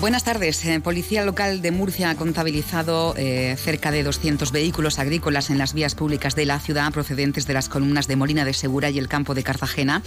Buenas tardes. Eh, Policía Local de Murcia ha contabilizado eh, cerca de 200 vehículos agrícolas en las vías públicas de la ciudad procedentes de las columnas de Molina de Segura y el campo de Cartagena.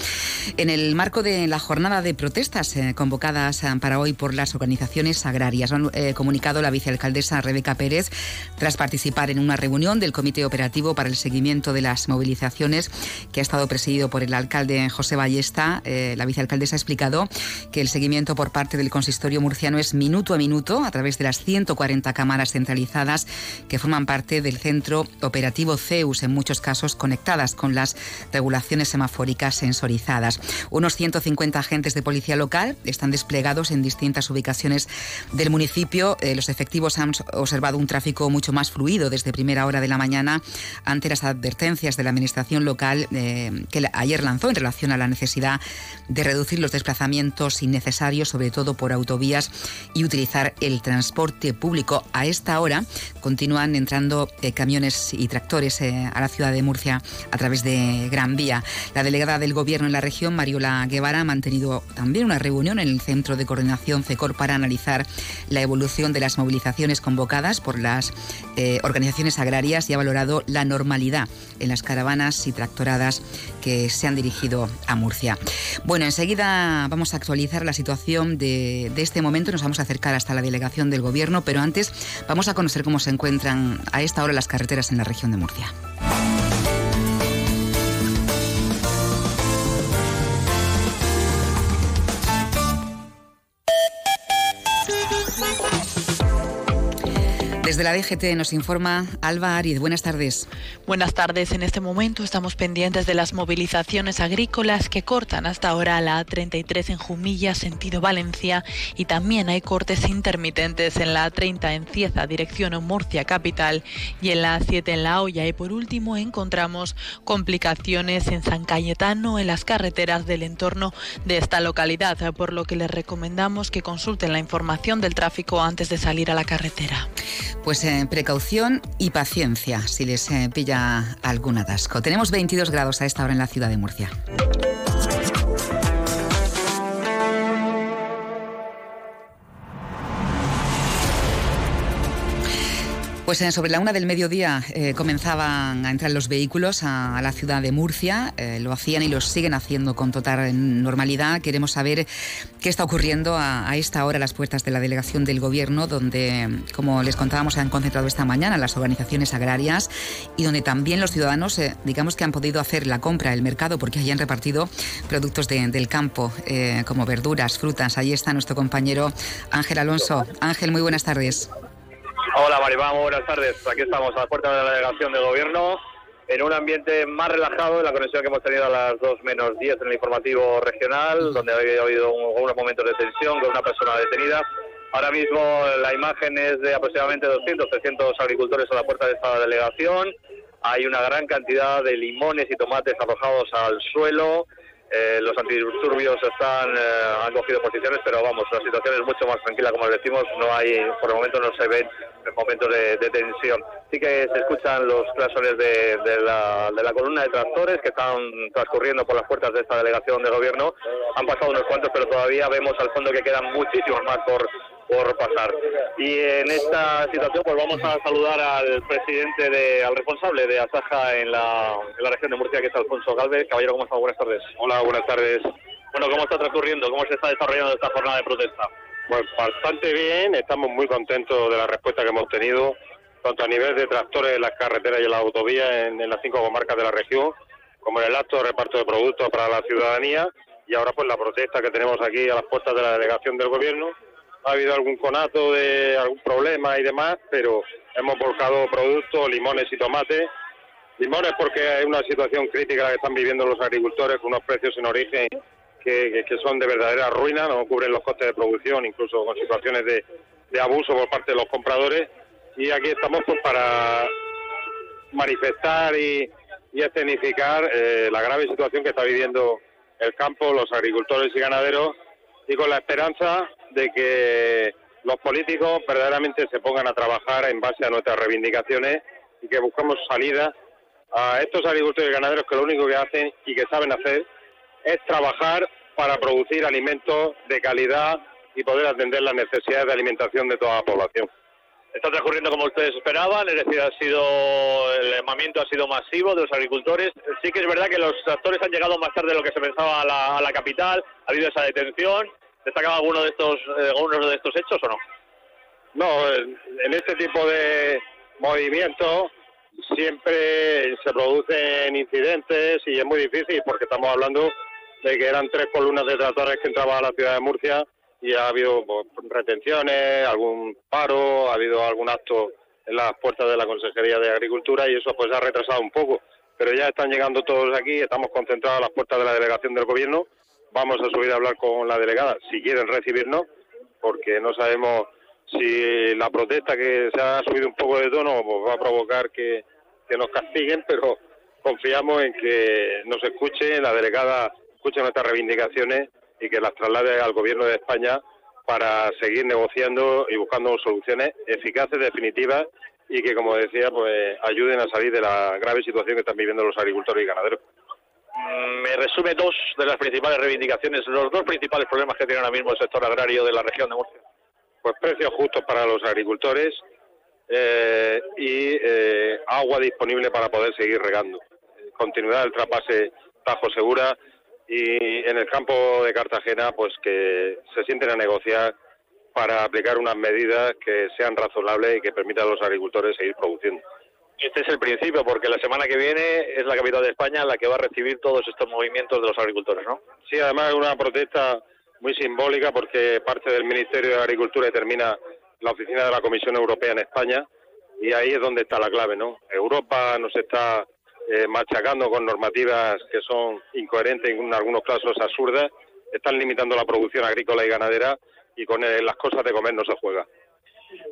En el marco de la jornada de protestas eh, convocadas para hoy por las organizaciones agrarias, han comunicado la vicealcaldesa Rebeca Pérez tras participar en una reunión del Comité Operativo para el Seguimiento de las Movilizaciones que ha estado presidido por el alcalde José Ballesta. la vicealcaldesa ha explicado que el seguimiento por parte del consistorio murciano minuto a minuto a través de las 140 cámaras centralizadas que forman parte del centro operativo CEUS, en muchos casos conectadas con las regulaciones semafóricas sensorizadas. Unos 150 agentes de policía local están desplegados en distintas ubicaciones del municipio. Eh, los efectivos han observado un tráfico mucho más fluido desde primera hora de la mañana ante las advertencias de la administración local eh, que ayer lanzó en relación a la necesidad de reducir los desplazamientos innecesarios, sobre todo por autovías y utilizar el transporte público. A esta hora continúan entrando eh, camiones y tractores eh, a la ciudad de Murcia a través de Gran Vía. La delegada del Gobierno en la región, Mariola Guevara, ha mantenido también una reunión en el Centro de Coordinación CECOR para analizar la evolución de las movilizaciones convocadas por las eh, organizaciones agrarias y ha valorado la normalidad en las caravanas y tractoradas que se han dirigido a Murcia. Bueno, enseguida vamos a actualizar la situación de, de este momento. Nos vamos a acercar hasta la delegación del Gobierno, pero antes vamos a conocer cómo se encuentran a esta hora las carreteras en la región de Murcia. Desde la DGT nos informa Alba Ariz. Buenas tardes. Buenas tardes. En este momento estamos pendientes de las movilizaciones agrícolas que cortan hasta ahora la A33 en Jumilla, sentido Valencia, y también hay cortes intermitentes en la A30 en Cieza, dirección Murcia capital, y en la A7 en La Hoya. Y por último encontramos complicaciones en San Cayetano, en las carreteras del entorno de esta localidad, por lo que les recomendamos que consulten la información del tráfico antes de salir a la carretera. Pues eh, precaución y paciencia si les eh, pilla algún atasco. Tenemos 22 grados a esta hora en la ciudad de Murcia. Pues eh, sobre la una del mediodía eh, comenzaban a entrar los vehículos a, la ciudad de Murcia. Eh, lo hacían y lo siguen haciendo con total normalidad. Queremos saber qué está ocurriendo a, esta hora a las puertas de la delegación del Gobierno, donde, como les contábamos, se han concentrado esta mañana las organizaciones agrarias y donde también los ciudadanos, digamos que han podido hacer la compra, el mercado, porque hayan repartido productos del campo, como verduras, frutas. Ahí está nuestro compañero Ángel Alonso. Ángel, muy buenas tardes. Hola Maribán, buenas tardes. Aquí estamos a la puerta de la delegación de gobierno en un ambiente más relajado en la conexión que hemos tenido a las 2 menos 10 en el informativo regional, donde ha habido algunos momentos de tensión con una persona detenida. Ahora mismo la imagen es de aproximadamente 200, 300 agricultores a la puerta de esta delegación. Hay una gran cantidad de limones y tomates arrojados al suelo. Eh, los antidisturbios están, eh, han cogido posiciones, pero vamos, la situación es mucho más tranquila, como decimos, no hay, por el momento no se ven momentos de, tensión. Sí que se escuchan los clasones de, la, de la columna de tractores que están transcurriendo por las puertas de esta delegación de gobierno. Han pasado unos cuantos, pero todavía vemos al fondo que quedan muchísimos más por, por pasar. Y en esta situación pues vamos a saludar al presidente, de, al responsable de Asaja en la, en la región de Murcia, que es Alfonso Galvez. Caballero, ¿cómo está? Buenas tardes. Hola, buenas tardes. Bueno, ¿cómo está transcurriendo? ¿Cómo se está desarrollando esta jornada de protesta? Pues bastante bien, estamos muy contentos de la respuesta que hemos tenido, tanto a nivel de tractores en las carreteras y en las autovías en, en las cinco comarcas de la región, como en el acto de reparto de productos para la ciudadanía y ahora pues la protesta que tenemos aquí a las puertas de la delegación del gobierno ha habido algún conato de algún problema y demás, pero hemos volcado productos, limones y tomates. Limones porque hay una situación crítica que están viviendo los agricultores con unos precios en origen que, son de verdadera ruina, no cubren los costes de producción, incluso con situaciones de, abuso por parte de los compradores. y aquí estamos pues para manifestar y, escenificar eh, la grave situación que está viviendo el campo, los agricultores y ganaderos y con la esperanza de que los políticos verdaderamente se pongan a trabajar en base a nuestras reivindicaciones y que busquemos salida a estos agricultores y ganaderos que lo único que hacen y que saben hacer es trabajar para producir alimentos de calidad y poder atender las necesidades de alimentación de toda la población. Está transcurriendo como ustedes esperaban, es decir, ha sido el llamamiento ha sido masivo de los agricultores. Sí que es verdad que los actores han llegado más tarde de lo que se pensaba a la, capital, ha habido esa detención. ¿Destacaba alguno de estos eh, algunos de estos hechos o no? No, en este tipo de movimientos siempre se producen incidentes y es muy difícil porque estamos hablando de que eran tres columnas de tractores que entraban a la ciudad de Murcia y ha habido pues, retenciones, algún paro, ha habido algún acto en las puertas de la Consejería de Agricultura y eso pues ha retrasado un poco. Pero ya están llegando todos aquí, estamos concentrados a las puertas de la delegación del Gobierno. Vamos a subir a hablar con la delegada, si quieren recibirnos, porque no sabemos si la protesta que se ha subido un poco de tono pues va a provocar que, que nos castiguen, pero confiamos en que nos escuche, la delegada escuche nuestras reivindicaciones y que las traslade al Gobierno de España para seguir negociando y buscando soluciones eficaces, definitivas y que, como decía, pues ayuden a salir de la grave situación que están viviendo los agricultores y ganaderos. Mm, me resume dos de las principales reivindicaciones, los dos principales problemas que tiene ahora mismo el sector agrario de la región de Murcia. Pues precios justos para los agricultores eh, y eh, agua disponible para poder seguir regando. Continuidad del traspase Tajo Segura y en el campo de Cartagena pues que se sienten a negociar para aplicar unas medidas que sean razonables y que permitan a los agricultores seguir produciendo. Este es el principio, porque la semana que viene es la capital de España la que va a recibir todos estos movimientos de los agricultores, ¿no? Sí, además es una protesta muy simbólica porque parte del Ministerio de Agricultura determina la oficina de la Comisión Europea en España y ahí es donde está la clave, ¿no? Europa nos está eh, machacando con normativas que son incoherentes en algunos casos absurdas, están limitando la producción agrícola y ganadera y con eh, las cosas de comer no se juega.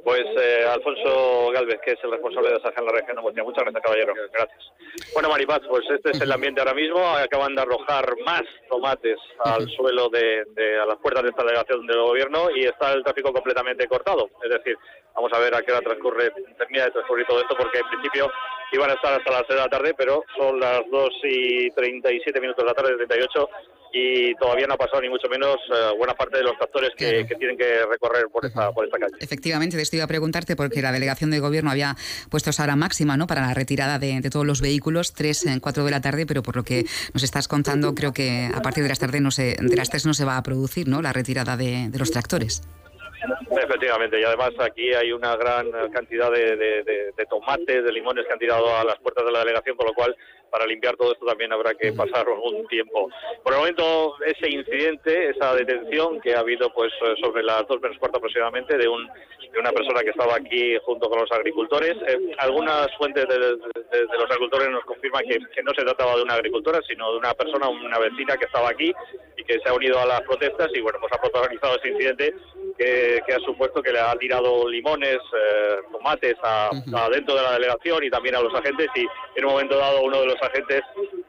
Pues eh, Alfonso Galvez, que es el responsable de esa en la región de Muchas gracias, caballero. Gracias. Bueno, Maripaz, pues este es el ambiente ahora mismo. Acaban de arrojar más tomates al suelo de, a las puertas de esta delegación del gobierno y está el tráfico completamente cortado. Es decir, vamos a ver a qué hora transcurre, termina de transcurrir todo esto, porque en principio iban a estar hasta las 6 de la tarde, pero son las 2 y 37 minutos de la tarde, 38, y todavía no ha pasado ni mucho menos eh, buena parte de los tractores que, tienen que recorrer por esta, por esta calle. Efectivamente, te estoy a preguntarte porque la delegación de gobierno había puesto esa hora máxima ¿no? para la retirada de, todos los vehículos, 3 en 4 de la tarde, pero por lo que nos estás contando, creo que a partir de las, tarde no se, de las 3 no se va a producir ¿no? la retirada de, los tractores. Efectivamente, y además aquí hay una gran cantidad de, de, tomates, de limones que han tirado a las puertas de la delegación, por lo cual para limpiar todo esto también habrá que pasar algún tiempo. Por el momento, ese incidente, esa detención que ha habido pues eh, sobre las dos menos cuarto aproximadamente de, un, de una persona que estaba aquí junto con los agricultores. Eh, algunas fuentes de, los agricultores nos confirman que, no se trataba de una agricultora, sino de una persona, una vecina que estaba aquí y que se ha unido a las protestas y bueno, pues ha protagonizado ese incidente que, ha supuesto que le ha tirado limones, eh, tomates a, dentro de la delegación y también a los agentes y en un momento dado uno de los agentes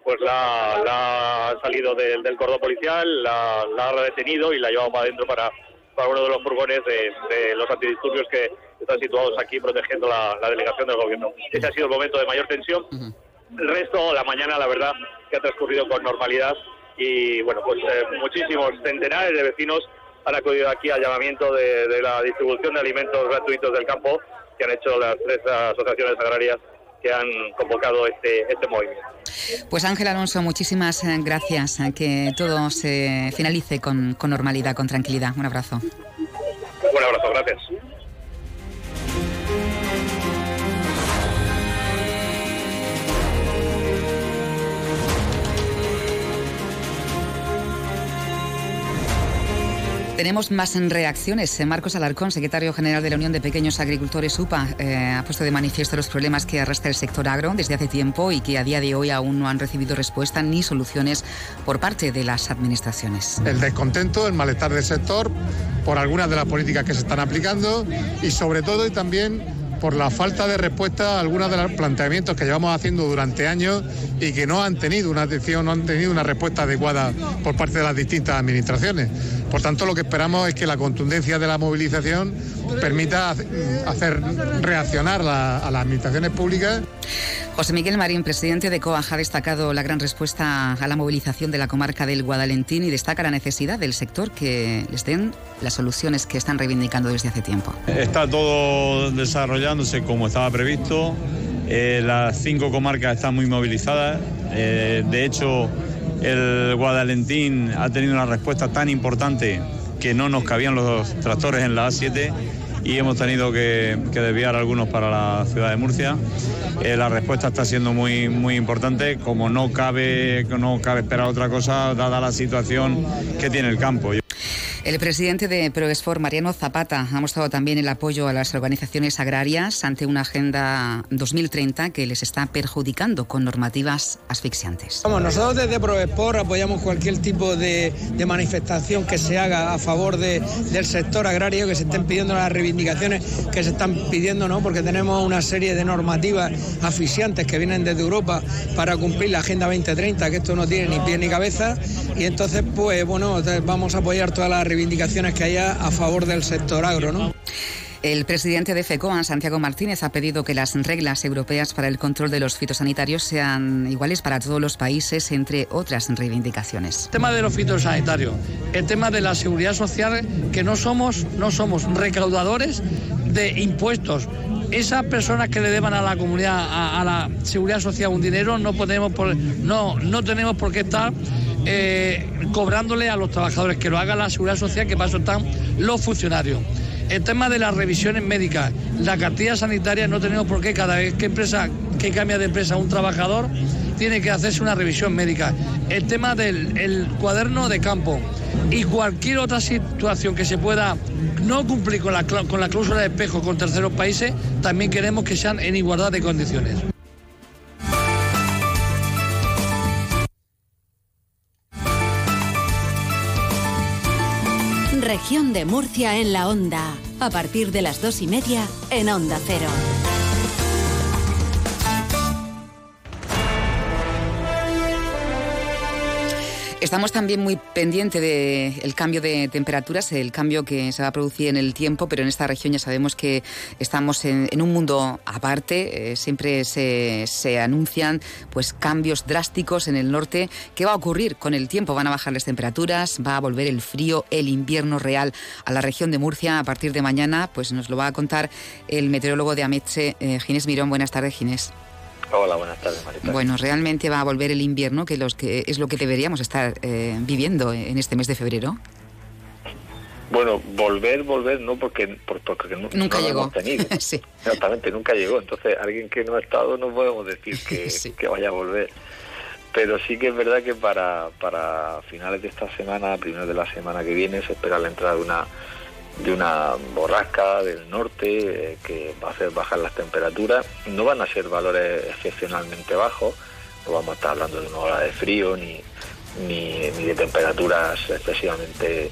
pues la, ha salido del, cordón policial, la, ha detenido y la ha llevado para adentro para, para uno de los furgones de, los antidisturbios que están situados aquí protegiendo la, delegación del gobierno. Ese ha sido el momento de mayor tensión. El resto, la mañana, la verdad, que ha transcurrido con normalidad y bueno, pues eh, muchísimos centenares de vecinos han acudido aquí al llamamiento de, de, la distribución de alimentos gratuitos del campo que han hecho las tres asociaciones agrarias que han convocado este, este movimiento. Pues Ángel Alonso, muchísimas eh, gracias. Eh, que todo se finalice con, con normalidad, con tranquilidad. Un abrazo. Un abrazo, gracias. Tenemos más reacciones. Marcos Alarcón, secretario general de la Unión de Pequeños Agricultores UPA, eh, ha puesto de manifiesto los problemas que arrastra el sector agro desde hace tiempo y que a día de hoy aún no han recibido respuesta ni soluciones por parte de las administraciones. El descontento, el malestar del sector por algunas de las políticas que se están aplicando y sobre todo y también por la falta de respuesta a algunos de los planteamientos que llevamos haciendo durante años y que no han tenido una atención, no han tenido una respuesta adecuada por parte de las distintas administraciones. Por tanto, lo que esperamos es que la contundencia de la movilización permita hacer reaccionar a las administraciones públicas. José Miguel Marín, presidente de COAJ, ha destacado la gran respuesta a la movilización de la comarca del Guadalentín y destaca la necesidad del sector que les den las soluciones que están reivindicando desde hace tiempo. Está todo desarrollándose como estaba previsto. Eh, las cinco comarcas están muy movilizadas. Eh, de hecho, el Guadalentín ha tenido una respuesta tan importante que no nos cabían los tractores en la A7 y hemos tenido que, desviar algunos para la ciudad de Murcia. Eh, la respuesta está siendo muy, muy importante, como no cabe, no cabe esperar otra cosa, dada la situación que tiene el campo. El presidente de Proesfor, Mariano Zapata, ha mostrado también el apoyo a las organizaciones agrarias ante una agenda 2030 que les está perjudicando con normativas asfixiantes. Vamos, nosotros desde Proespor apoyamos cualquier tipo de, manifestación que se haga a favor del sector agrario, que se estén pidiendo las reivindicaciones que se están pidiendo, ¿no? porque tenemos una serie de normativas asfixiantes que vienen desde Europa para cumplir la Agenda 2030, que esto no tiene ni pie ni cabeza, y entonces, pues bueno, vamos a apoyar todas las reivindicaciones que haya a favor del sector agro, ¿no? El presidente de FECOAN, Santiago Martínez, ha pedido que las reglas europeas para el control de los fitosanitarios sean iguales para todos los países, entre otras reivindicaciones. El tema de los fitosanitarios, el tema de la seguridad social, que no somos, no somos recaudadores de impuestos. Esas personas que le deban a la comunidad, a, la seguridad social un dinero, no podemos por, no, no tenemos por qué estar eh, cobrándole a los trabajadores, que lo haga la seguridad social, que para eso están los funcionarios. El tema de las revisiones médicas, la cartilla sanitaria, no tenemos por qué cada vez que empresa que cambia de empresa un trabajador tiene que hacerse una revisión médica. El tema del cuaderno de campo y cualquier otra situación que se pueda no cumplir con la, con la cláusula de espejo con terceros países, también queremos que sean en igualdad de condiciones. Región de Murcia en la onda. A partir de las dos y media en Onda Cero. Estamos también muy pendientes del cambio de temperaturas, el cambio que se va a producir en el tiempo, pero en esta región ya sabemos que estamos en, un mundo aparte. Eh, siempre se, se, anuncian pues, cambios drásticos en el norte. ¿Qué va a ocurrir con el tiempo? ¿Van a bajar las temperaturas? ¿Va a volver el frío, el invierno real a la región de Murcia a partir de mañana? Pues nos lo va a contar el meteorólogo de Ameche, eh, Ginés Mirón. Buenas tardes, Ginés. Hola, buenas tardes. Bueno, realmente va a volver el invierno, que, los que es lo que deberíamos estar eh, viviendo en este mes de febrero. Bueno, volver, volver, no, porque, porque nunca no llegó. Lo hemos tenido. Exactamente, nunca llegó. Entonces, alguien que no ha estado no podemos decir que, que vaya a volver. Pero sí que es verdad que para, para finales de esta semana, primero de la semana que viene, se espera la entrada de una de una borrasca del norte eh, que va a hacer bajar las temperaturas. No van a ser valores excepcionalmente bajos, no vamos a estar hablando de una hora de frío ni, ni, de temperaturas excesivamente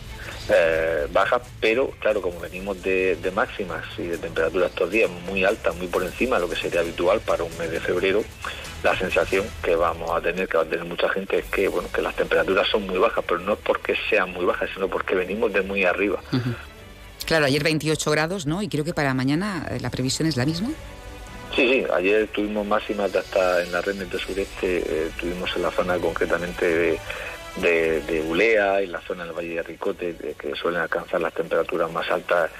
eh, bajas, pero claro, como venimos de, máximas y de temperaturas estos días muy altas, muy por encima de lo que sería habitual para un mes de febrero, la sensación que vamos a tener, que va a tener mucha gente, es que bueno, que las temperaturas son muy bajas, pero no es porque sean muy bajas, sino porque venimos de muy arriba. Claro, ayer 28 grados, ¿no? Y creo que para mañana eh, la previsión es la misma. Sí, sí, ayer tuvimos máximas hasta en la red del sureste, eh, tuvimos en la zona concretamente de, de, Ulea, en la zona del Valle de Ricote, que suelen alcanzar las temperaturas más altas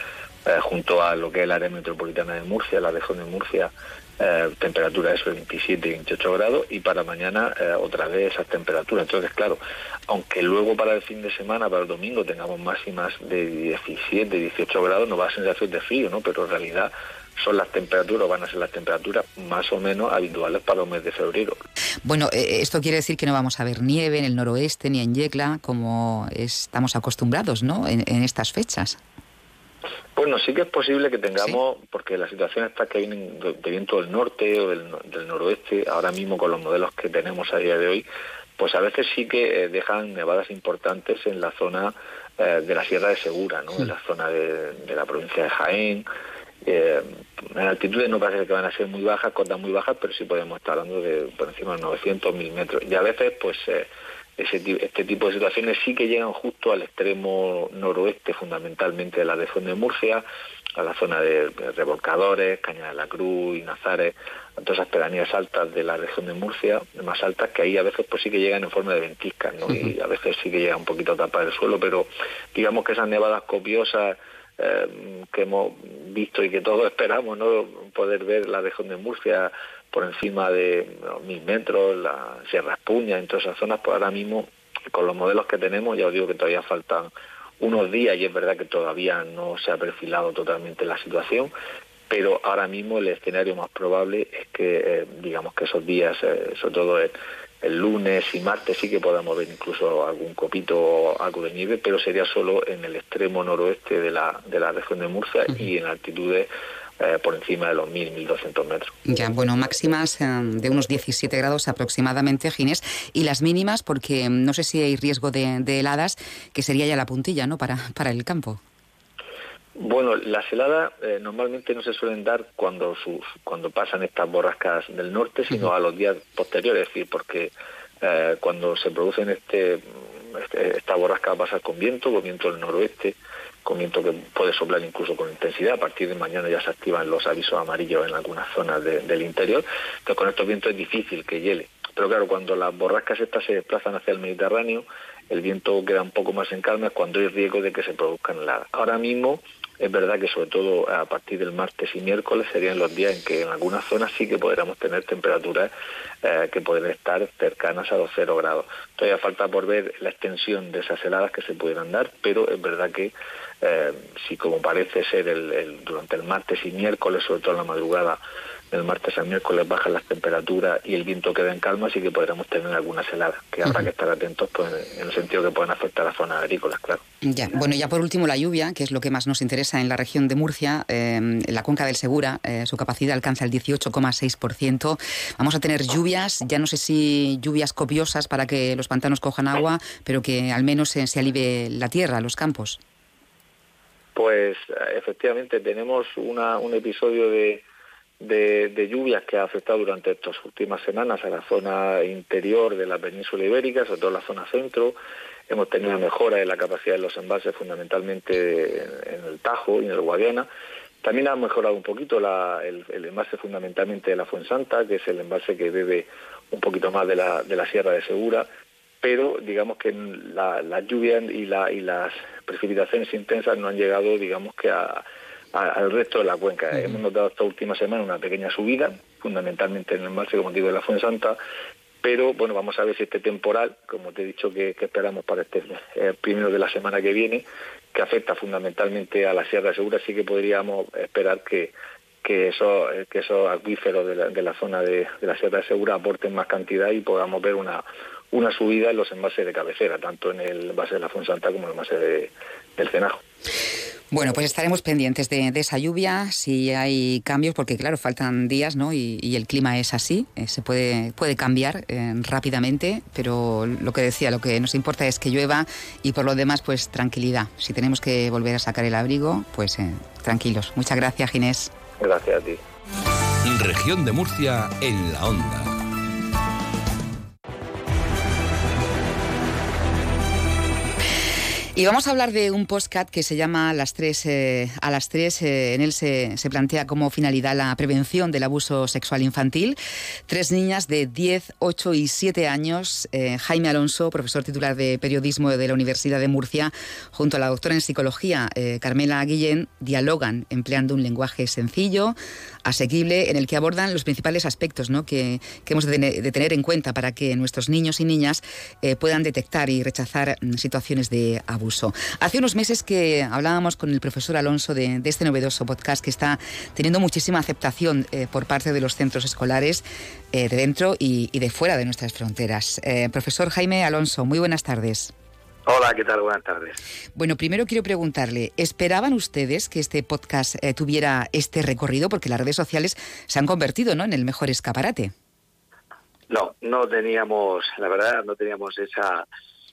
eh, junto a lo que es el área metropolitana de Murcia, la región de Murcia, eh, temperatura eso 27 y 28 grados y para mañana eh, otra vez esas temperaturas. Entonces, claro, aunque luego para el fin de semana, para el domingo, tengamos máximas de 17, 18 grados, nos va a sensación de frío, ¿no? Pero en realidad son las temperaturas, van a ser las temperaturas más o menos habituales para el mes de febrero. Bueno, eh, esto quiere decir que no vamos a ver nieve en el noroeste ni en Yecla como estamos acostumbrados, ¿no? en estas fechas. Bueno, sí que es posible que tengamos, porque la situación está que vienen de viento del norte o del, noroeste, ahora mismo con los modelos que tenemos a día de hoy, pues a veces sí que eh, dejan nevadas importantes en la zona eh, de la Sierra de Segura, ¿no? en la zona de, la provincia de Jaén, Eh, en altitudes no parece que van a ser muy bajas, cotas muy bajas, pero sí podemos estar hablando de por encima de 900, 1000 metros. Y a veces, pues, eh, este tipo de situaciones sí que llegan justo al extremo noroeste, fundamentalmente de la región de Murcia, a la zona de Revolcadores, Caña de la Cruz y Nazares, a todas esas pedanías altas de la región de Murcia, más altas, que ahí a veces pues sí que llegan en forma de ventiscas, ¿no? Y a veces sí que llega un poquito a tapar el suelo, pero digamos que esas nevadas copiosas eh, que hemos visto y que todos esperamos, ¿no? Poder ver la región de Murcia por encima de mil metros, la Sierra Espuña, en todas esas zonas, pues ahora mismo, con los modelos que tenemos, ya os digo que todavía faltan unos días y es verdad que todavía no se ha perfilado totalmente la situación, pero ahora mismo el escenario más probable es que, eh, digamos que esos días, eh, sobre todo el, lunes y martes, sí que podamos ver incluso algún copito o algo de nieve, pero sería solo en el extremo noroeste de la, de la región de Murcia y en altitudes eh, por encima de los 1.000, 1.200 metros. Ya, bueno, máximas eh, de unos 17 grados aproximadamente, Ginés, y las mínimas, porque no sé si hay riesgo de, heladas, que sería ya la puntilla, ¿no?, para, para el campo. Bueno, las heladas eh, normalmente no se suelen dar cuando cuando pasan estas borrascas del norte, sino a los días posteriores, es decir, porque cuando se producen este, este, esta borrasca va a pasar con viento, con viento del noroeste, comienzo que puede soplar incluso con intensidad. A partir de mañana ya se activan los avisos amarillos en algunas zonas del interior. Entonces con estos vientos es difícil que hiele. Pero claro, cuando las borrascas estas se desplazan hacia el Mediterráneo, el viento queda un poco más en calma cuando hay riesgo de que se produzcan heladas. Ahora mismo es verdad que sobre todo a partir del martes y miércoles serían los días en que en algunas zonas sí que podríamos tener temperaturas eh, que pueden estar cercanas a los cero grados. Todavía falta por ver la extensión de esas heladas que se pudieran dar, pero es verdad que eh, si como parece ser el, durante el martes y miércoles, sobre todo en la madrugada, del martes al miércoles bajan las temperaturas y el viento queda en calma, sí que podremos tener algunas heladas, que habrá que estar atentos pues, en el sentido que pueden afectar a zonas agrícolas, claro. Ya, bueno, ya por último la lluvia, que es lo que más nos interesa en la región de Murcia, en eh, la cuenca del Segura, eh, su capacidad alcanza el 18,6%. Vamos a tener lluvias, ya no sé si lluvias copiosas para que los pantanos cojan agua, pero que al menos se, se alivie la tierra, los campos. Pues efectivamente tenemos un episodio de, de, lluvias que ha afectado durante estas últimas semanas a la zona interior de la península ibérica, sobre todo la zona centro. Hemos tenido mejora en la capacidad de los embalses, fundamentalmente en el Tajo y en el Guadiana. También ha mejorado un poquito el, embalse fundamentalmente de la Fuensanta, que es el embalse que bebe un poquito más de la, de la Sierra de Segura, pero digamos que la, la lluvia y, y las precipitaciones intensas no han llegado, digamos que al resto de la cuenca. Hemos notado esta última semana una pequeña subida, fundamentalmente en el embalse, como digo, de la Fuensanta, pero bueno, vamos a ver si este temporal, como te he dicho que, esperamos para este eh, primero de la semana que viene, que afecta fundamentalmente a la Sierra Segura, sí que podríamos esperar que, que esos, que esos acuíferos de la, de la zona de, de la Sierra Segura aporten más cantidad y podamos ver una, una subida en los envases de cabecera, tanto en el envase de la Fuensanta como en el envase de, del Cenajo. Bueno, pues estaremos pendientes de, esa lluvia, si hay cambios, porque claro, faltan días, ¿no? Y, el clima es así, eh, se puede, puede cambiar eh, rápidamente, pero lo que decía, lo que nos importa es que llueva y por lo demás, pues tranquilidad. Si tenemos que volver a sacar el abrigo, pues eh, tranquilos. Muchas gracias, Ginés. Gracias a ti. Región de Murcia en la onda. Y vamos a hablar de un postcat que se llama A las tres. Eh, a las tres eh, en él se, plantea como finalidad la prevención del abuso sexual infantil. Tres niñas de 10, 8 y 7 años. Eh, Jaime Alonso, profesor titular de periodismo de la Universidad de Murcia, junto a la doctora en psicología Carmela Guillén, dialogan empleando un lenguaje sencillo, asequible, en el que abordan los principales aspectos ¿no? que, hemos de tener, en cuenta para que nuestros niños y niñas puedan detectar y rechazar mm, situaciones de abuso. Hace unos meses que hablábamos con el profesor Alonso de, este novedoso podcast que está teniendo muchísima aceptación eh, por parte de los centros escolares eh, de dentro y, de fuera de nuestras fronteras. Eh, profesor Jaime Alonso, muy buenas tardes. Hola, ¿qué tal? Buenas tardes. Bueno, primero quiero preguntarle, ¿esperaban ustedes que este podcast tuviera este recorrido? Porque las redes sociales se han convertido ¿no? en el mejor escaparate. No, no teníamos, la verdad, no teníamos esa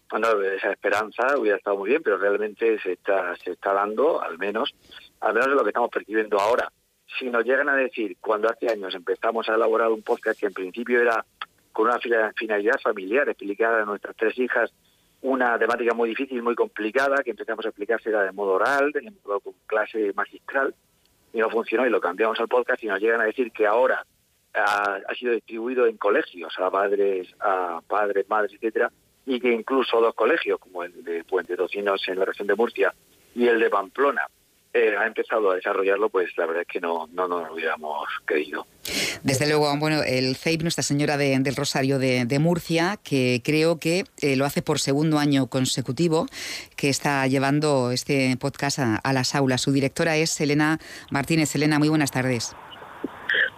bueno, esa esperanza hubiera estado muy bien, pero realmente se está, se está dando, al menos, al menos de lo que estamos percibiendo ahora. Si nos llegan a decir, cuando hace años empezamos a elaborar un podcast que en principio era con una finalidad familiar, explicar a nuestras tres hijas una temática muy difícil, muy complicada, que empezamos a explicarse de modo oral, de modo con clase magistral, y no funcionó y lo cambiamos al podcast y nos llegan a decir que ahora ha, ha sido distribuido en colegios a padres, a padres, madres, etcétera, y que incluso dos colegios, como el de Puente Tocinos en la región de Murcia y el de Pamplona, eh, ha empezado a desarrollarlo, pues la verdad es que no, no nos lo hubiéramos creído. Desde luego, bueno, el CEIP, Nuestra Señora del Rosario de, Murcia, que creo que eh, lo hace por segundo año consecutivo, que está llevando este podcast a, las aulas. Su directora es Elena Martínez. Elena, muy buenas tardes.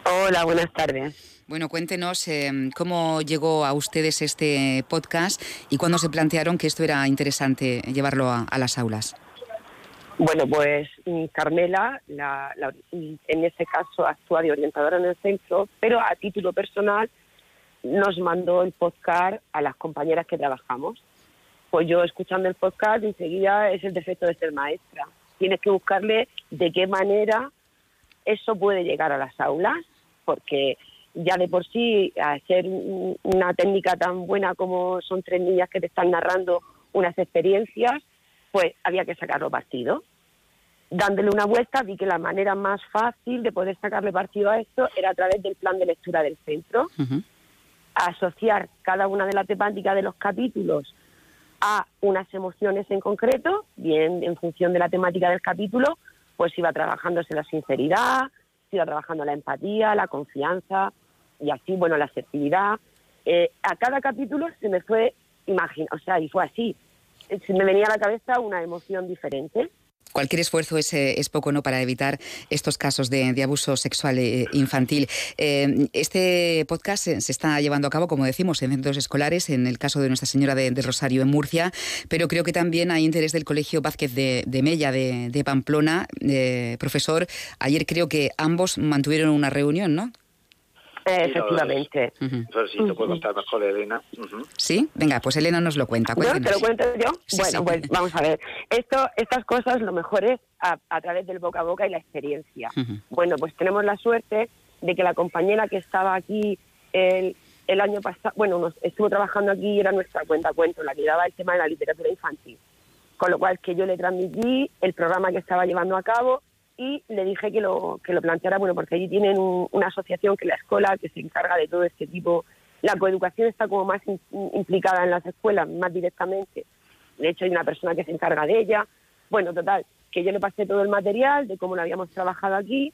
Hola, buenas tardes. Bueno, cuéntenos em, cómo llegó a ustedes este podcast y cuándo se plantearon que esto era interesante llevarlo a las aulas. Bueno, pues mm, Carmela, en ese caso, actúa de orientadora en el centro, pero a título personal nos mandó el podcast a las compañeras que trabajamos. Pues yo escuchando el podcast enseguida es el defecto de ser maestra. Tienes que buscarle de qué manera eso puede llegar a las aulas, porque ya de por sí, hacer una técnica tan buena como son tres niñas que te están narrando unas experiencias, pues había que sacarlo partido. Dándole una vuelta vi que la manera más fácil de poder sacarle partido a esto era a través del plan de lectura del centro, asociar cada una de las temáticas de los capítulos a unas emociones en concreto, bien en función de la temática del capítulo, pues iba trabajándose la sinceridad, se iba trabajando la empatía, la confianza y así, bueno, la asertividad. Eh, a cada capítulo se me fue, imagina, o sea, y fue así, se me venía a la cabeza una emoción diferente. Cualquier esfuerzo es, eh, es, poco no para evitar estos casos de, abuso sexual eh, infantil. Eh, este podcast se, está llevando a cabo, como decimos, en centros escolares, en el caso de Nuestra Señora de, Rosario en Murcia, pero creo que también hay interés del Colegio Vázquez de, Mella de, Pamplona. profesor, ayer creo que ambos mantuvieron una reunión, ¿no? Efectivamente. sí, te puedo contar mejor, Elena. Sí, venga, pues Elena nos lo cuenta. ¿No? ¿Te lo cuento yo? bueno, pues vamos a ver. Esto, estas cosas lo mejor es a, través del boca a boca y la experiencia. Bueno, pues tenemos la suerte de que la compañera que estaba aquí el, el año pasado, bueno, estuvo trabajando aquí y era nuestra cuenta cuento, la que daba el tema de la literatura infantil. Con lo cual que yo le transmití el programa que estaba llevando a cabo y le dije que lo, que lo planteara, bueno, porque allí tienen una asociación que es la escuela que se encarga de todo este tipo. La coeducación está como más implicada en las escuelas, más directamente. De hecho, hay una persona que se encarga de ella. Bueno, total, que yo le pasé todo el material de cómo lo habíamos trabajado aquí.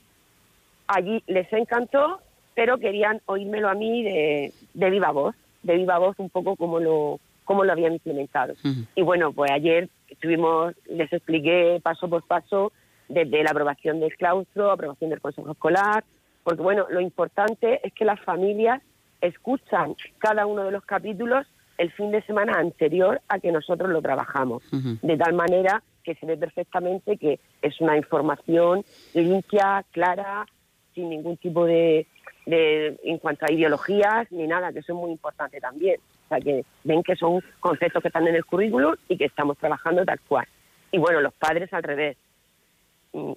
Allí les encantó, pero querían oírmelo a mí de, de viva voz, de viva voz un poco como lo, cómo lo habían implementado. Y bueno, pues ayer estuvimos, les expliqué paso por paso desde la aprobación del claustro, aprobación del consejo escolar, porque bueno, lo importante es que las familias escuchan cada uno de los capítulos el fin de semana anterior a que nosotros lo trabajamos, de tal manera que se ve perfectamente que es una información limpia, clara, sin ningún tipo de, de en cuanto a ideologías ni nada, que eso es muy importante también. O sea, que ven que son conceptos que están en el currículum y que estamos trabajando tal cual. Y bueno, los padres al revés,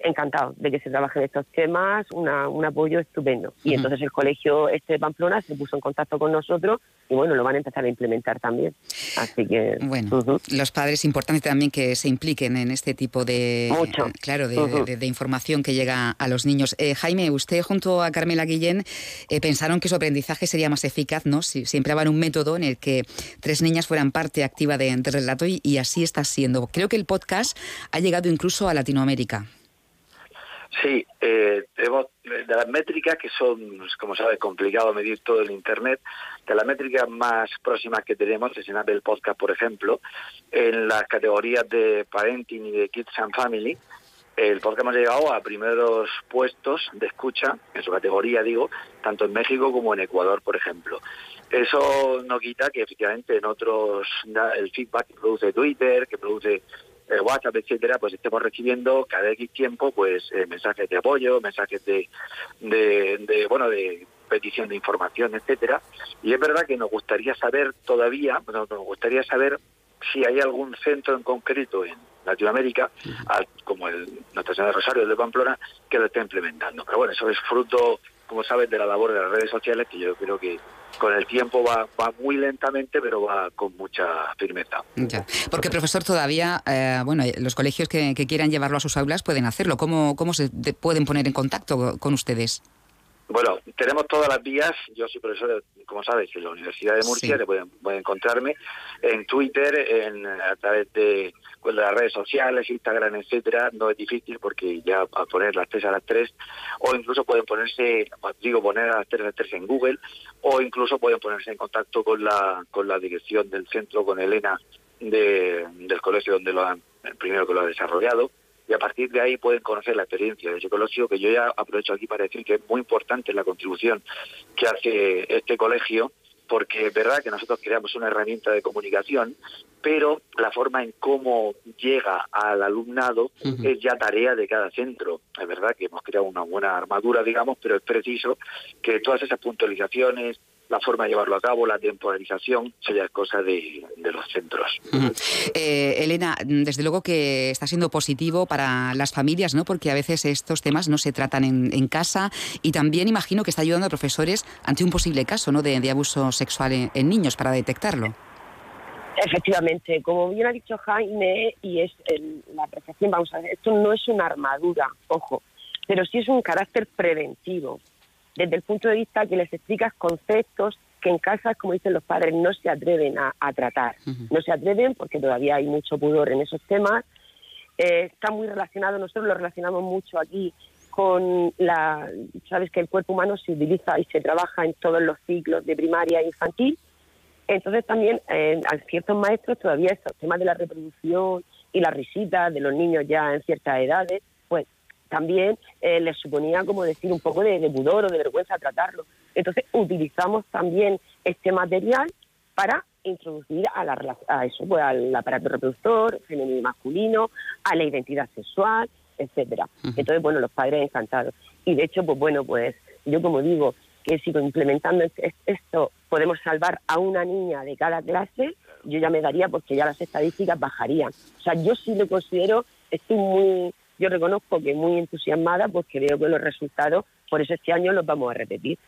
encantado de que se trabajen estos temas, un apoyo estupendo. Y entonces el colegio este de Pamplona se puso en contacto con nosotros y bueno, lo van a empezar a implementar también. Así que... Bueno, los padres, importante también que se impliquen en este tipo de... Mucho. Claro, de, información que llega a los niños. Eh, Jaime, usted junto a Carmela Guillén eh, pensaron que su aprendizaje sería más eficaz, ¿no? Si, si empleaban un método en el que tres niñas fueran parte activa del relato y, y así está siendo. Creo que el podcast ha llegado incluso a Latinoamérica. Sí, eh, tenemos de las métricas que son, como sabes, complicado medir todo en Internet, de las métricas más próximas que tenemos es en Apple Podcast, por ejemplo, en las categorías de Parenting y de Kids and Family, el podcast hemos llegado a primeros puestos de escucha, en su categoría digo, tanto en México como en Ecuador, por ejemplo. Eso no quita que efectivamente en otros, el feedback que produce Twitter, que produce eh, WhatsApp, etcétera, pues estemos recibiendo cada X tiempo pues eh, mensajes de apoyo, mensajes de, de, bueno, de petición de información, etcétera. Y es verdad que nos gustaría saber todavía, nos gustaría saber si hay algún centro en concreto en Latinoamérica, como el Nuestra Señora de Rosario de Pamplona, que lo está implementando. Pero bueno, eso es fruto, como sabes, de la labor de las redes sociales, que yo creo que con el tiempo va, va muy lentamente, pero va con mucha firmeza. Ya. Porque, profesor, todavía, eh, bueno, los colegios que, quieran llevarlo a sus aulas pueden hacerlo. ¿Cómo, cómo se pueden poner en contacto con ustedes? Bueno, tenemos todas las vías. Yo soy profesor, como sabes, en la Universidad de Murcia. Te pueden, encontrarme en Twitter, en, a través de, pues, las redes sociales, Instagram, etcétera. No es difícil porque ya a poner las tres a las tres, o incluso pueden ponerse, digo, poner a las tres a las tres en Google, o incluso pueden ponerse en contacto con la con la dirección del centro, con Elena de, del colegio donde lo han, el primero que lo ha desarrollado y a partir de ahí pueden conocer la experiencia de psicología, que yo ya aprovecho aquí para decir que es muy importante la contribución que hace este colegio, porque es verdad que nosotros creamos una herramienta de comunicación, pero la forma en cómo llega al alumnado es ya tarea de cada centro. Es verdad que hemos creado una buena armadura, digamos, pero es preciso que todas esas puntualizaciones, la forma de llevarlo a cabo, la temporalización, sería cosa de, los centros. Eh, Elena, desde luego que está siendo positivo para las familias, ¿no? Porque a veces estos temas no se tratan en, casa y también imagino que está ayudando a profesores ante un posible caso, ¿no? De, abuso sexual en, niños para detectarlo. Efectivamente, como bien ha dicho Jaime, y es la apreciación, vamos a ver, esto no es una armadura, ojo, pero sí es un carácter preventivo desde el punto de vista que les explicas conceptos que en casa, como dicen los padres, no se atreven a, tratar. No se atreven porque todavía hay mucho pudor en esos temas. Eh, está muy relacionado, nosotros lo relacionamos mucho aquí con la, sabes que el cuerpo humano se utiliza y se trabaja en todos los ciclos de primaria e infantil. Entonces también eh, a ciertos maestros todavía estos temas de la reproducción y las risitas de los niños ya en ciertas edades, también eh, les suponía, como decir, un poco de, pudor o de vergüenza tratarlo. Entonces utilizamos también este material para introducir a, la, a eso, pues, al aparato reproductor, femenino y masculino, a la identidad sexual, etcétera. Entonces, bueno, los padres encantados. Y de hecho, pues bueno, pues yo como digo, que si implementando esto podemos salvar a una niña de cada clase, yo ya me daría porque ya las estadísticas bajarían. O sea, yo sí lo considero, estoy muy yo reconozco que muy entusiasmada porque veo que los resultados, por eso este año los vamos a repetir.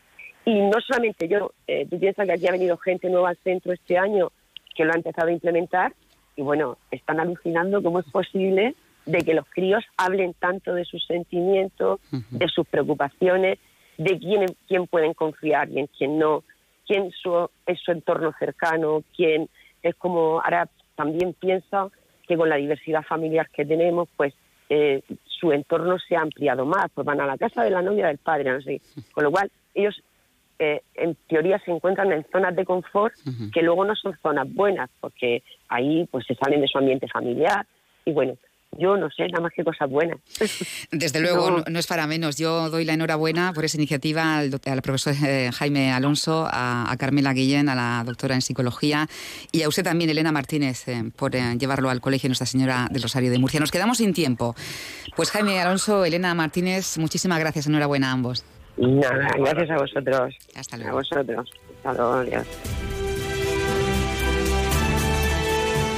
Y no solamente yo, eh, tú piensas que aquí ha venido gente nueva al centro este año que lo ha empezado a implementar y bueno, están alucinando cómo es posible de que los críos hablen tanto de sus sentimientos, de sus preocupaciones, de quién, quién pueden confiar y en quién no, quién su, es su entorno cercano, quién es como ahora también piensa que con la diversidad familiar que tenemos, pues eh, su entorno se ha ampliado más, pues van a la casa de la novia del padre, no sé. Con lo cual, ellos eh, en teoría se encuentran en zonas de confort que luego no son zonas buenas, porque ahí pues se salen de su ambiente familiar y bueno, yo no sé, nada más que cosas buenas. Desde luego, no. es para menos. Yo doy la enhorabuena por esa iniciativa al, profesor eh, Jaime Alonso, a, Carmela Guillén, a la doctora en psicología, y a usted también, Elena Martínez, eh, por eh, llevarlo al Colegio Nuestra Señora del Rosario de Murcia. Nos quedamos sin tiempo. Pues Jaime Alonso, Elena Martínez, muchísimas gracias. Enhorabuena a ambos. Nada, gracias a vosotros. Hasta luego. A vosotros. Hasta luego, adiós.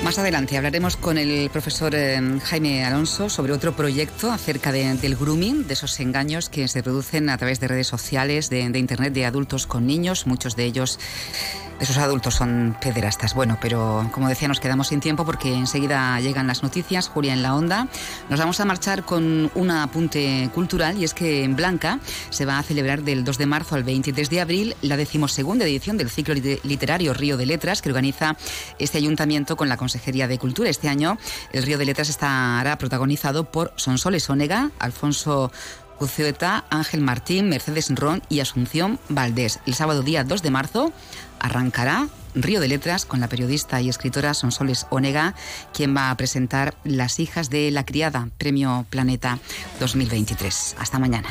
Más adelante hablaremos con el profesor eh, Jaime Alonso sobre otro proyecto acerca del grooming, de esos engaños que se producen a través de redes sociales, de, de Internet, de adultos con niños, muchos de ellos esos adultos son pederastas. Bueno, pero como decía, nos quedamos sin tiempo porque enseguida llegan las noticias. Julia en la onda. Nos vamos a marchar con un apunte cultural y es que en Blanca se va a celebrar del 2 de marzo al 23 de abril la decimosegunda edición del ciclo literario Río de Letras que organiza este ayuntamiento con la Consejería de Cultura. Este año el Río de Letras estará protagonizado por Sonsoles Onega, Alfonso Cuceta, Ángel Martín, Mercedes Ron y Asunción Valdés. El sábado día 2 de marzo arrancará Río de Letras con la periodista y escritora Sonsoles Onega, quien va a presentar Las hijas de la criada, Premio Planeta 2023. Hasta mañana.